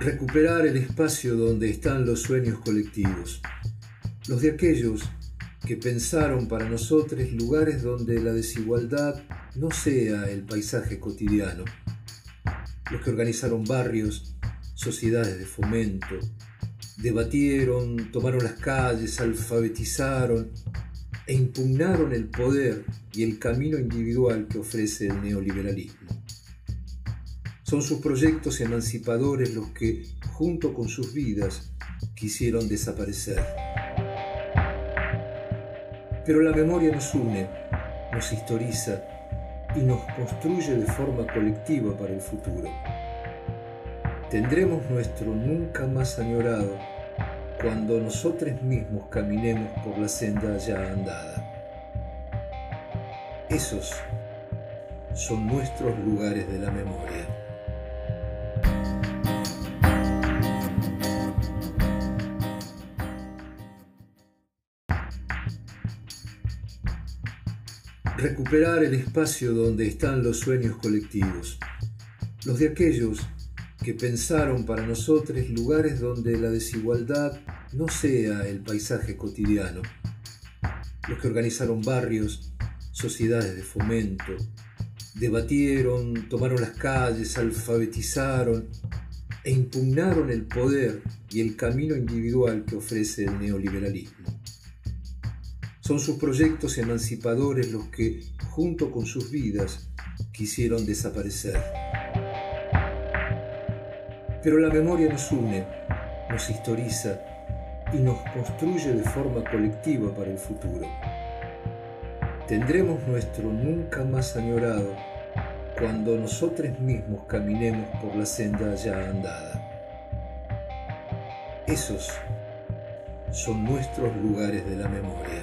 Recuperar el espacio donde están los sueños colectivos, los de aquellos que pensaron para nosotros lugares donde la desigualdad no sea el paisaje cotidiano, los que organizaron barrios, sociedades de fomento, debatieron, tomaron las calles, alfabetizaron e impugnaron el poder y el camino individual que ofrece el neoliberalismo. Son sus proyectos emancipadores los que, junto con sus vidas, quisieron desaparecer. Pero la memoria nos une, nos historiza y nos construye de forma colectiva para el futuro. Tendremos nuestro nunca más añorado cuando nosotros mismos caminemos por la senda ya andada. Esos son nuestros lugares de la memoria. Recuperar el espacio donde están los sueños colectivos, los de aquellos que pensaron para nosotros lugares donde la desigualdad no sea el paisaje cotidiano, los que organizaron barrios, sociedades de fomento, debatieron, tomaron las calles, alfabetizaron e impugnaron el poder y el camino individual que ofrece el neoliberalismo. Son sus proyectos emancipadores los que, junto con sus vidas, quisieron desaparecer. Pero la memoria nos une, nos historiza y nos construye de forma colectiva para el futuro. Tendremos nuestro nunca más añorado cuando nosotros mismos caminemos por la senda ya andada. Esos son nuestros lugares de la memoria.